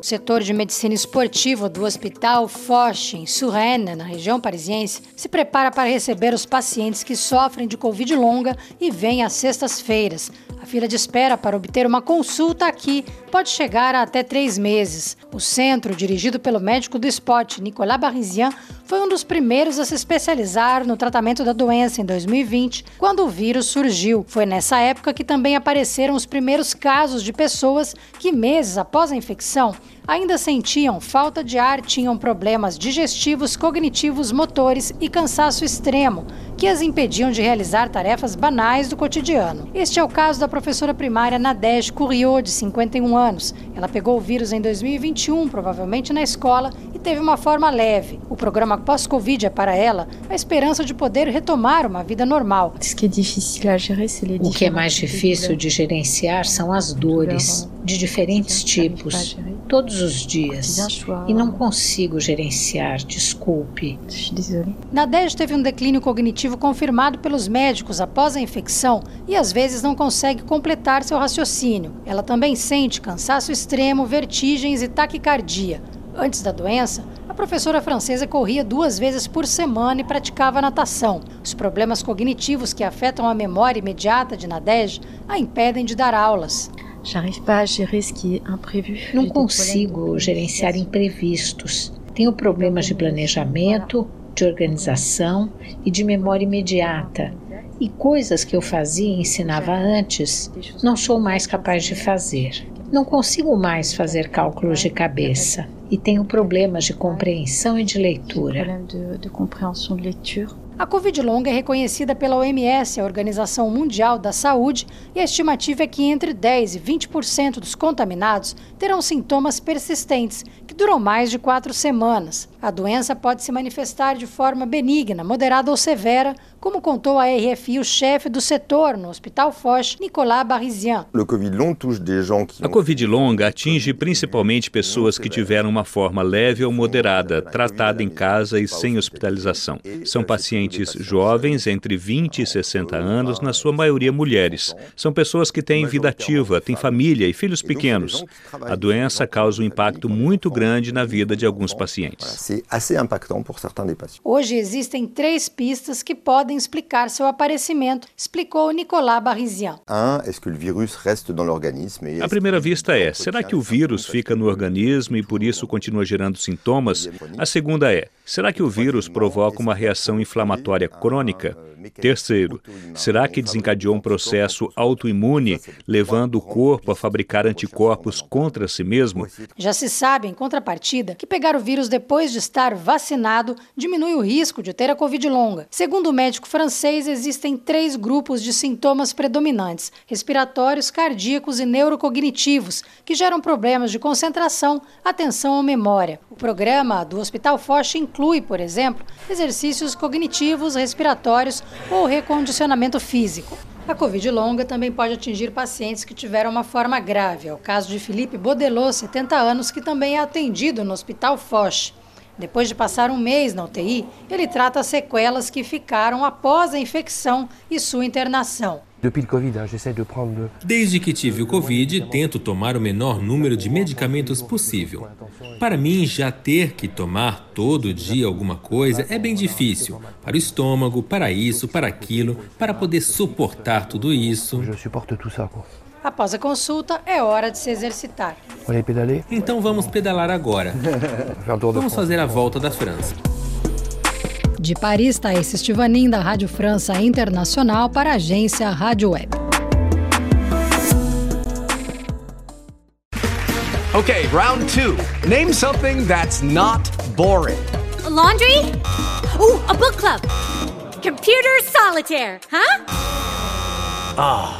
O setor de medicina esportiva do Hospital Foch, em Suresnes, na região parisiense, se prepara para receber os pacientes que sofrem de Covid longa e vêm às sextas-feiras. Fila de espera para obter uma consulta aqui pode chegar a até três meses. O centro, dirigido pelo médico do Spot, Nicolas Barisian, foi um dos primeiros a se especializar no tratamento da doença em 2020, quando o vírus surgiu. Foi nessa época que também apareceram os primeiros casos de pessoas que, meses após a infecção, ainda sentiam falta de ar, tinham problemas digestivos, cognitivos, motores e cansaço extremo, que as impediam de realizar tarefas banais do cotidiano. Este é o caso da professora primária Nadege Couriot, de 51 anos. Ela pegou o vírus em 2021, provavelmente na escola, e teve uma forma leve. O programa pós-Covid é para ela a esperança de poder retomar uma vida normal. O que é mais difícil de gerenciar são as dores, de diferentes tipos, todos os dias. E não consigo gerenciar, desculpe. Nadege teve um declínio cognitivo confirmado pelos médicos após a infecção e às vezes não consegue completar seu raciocínio. Ela também sente cansaço extremo, vertigens e taquicardia. Antes da doença, a professora francesa corria duas vezes por semana e praticava natação. Os problemas cognitivos que afetam a memória imediata de Nadege a impedem de dar aulas. Não consigo gerenciar imprevistos. Tenho problemas de planejamento, de organização e de memória imediata. E coisas que eu fazia e ensinava antes, não sou mais capaz de fazer. Não consigo mais fazer cálculos de cabeça e tenho problemas de compreensão e de leitura. A Covid longa é reconhecida pela OMS, a Organização Mundial da Saúde, e a estimativa é que entre 10 e 20% dos contaminados terão sintomas persistentes, que duram mais de quatro semanas. A doença pode se manifestar de forma benigna, moderada ou severa, como contou a RFI o chefe do setor no Hospital Foch, Nicolas Barisian. A Covid longa atinge principalmente pessoas que tiveram uma forma leve ou moderada, tratada em casa e sem hospitalização. São pacientes jovens, entre 20 e 60 anos, na sua maioria mulheres. São pessoas que têm vida ativa, têm família e filhos pequenos. A doença causa um impacto muito grande na vida de alguns pacientes. Hoje existem três pistas que podem explicar seu aparecimento, explicou Nicolas Barisian. A primeira vista é: será que o vírus fica no organismo e por isso continua gerando sintomas? A segunda é: será que o vírus provoca uma reação inflamatória crônica? Terceiro, será que desencadeou um processo autoimune, levando o corpo a fabricar anticorpos contra si mesmo? Já se sabe, em contrapartida, que pegar o vírus depois de estar vacinado diminui o risco de ter a Covid longa. Segundo o médico francês, existem três grupos de sintomas predominantes: respiratórios, cardíacos e neurocognitivos, que geram problemas de concentração, atenção ou memória. O programa do Hospital Foch inclui, por exemplo, exercícios cognitivos, respiratórios ou recondicionamento físico. A Covid longa também pode atingir pacientes que tiveram uma forma grave. É o caso de Felipe Bodelô, 70 anos, que também é atendido no Hospital Foch. Depois de passar um mês na UTI, ele trata as sequelas que ficaram após a infecção e sua internação. Desde que tive o Covid, tento tomar o menor número de medicamentos possível. Para mim, já ter que tomar todo dia alguma coisa é bem difícil. Para o estômago, para isso, para aquilo, para poder suportar tudo isso. Após a consulta, é hora de se exercitar. Então vamos pedalar agora. Vamos fazer a volta da França. De Paris, Thaís Estivanin, da Rádio França Internacional, para a agência Rádio Web. Okay, round two. Name something that's not boring. A laundry? Ooh, a book club. Computer solitaire, huh? Ah.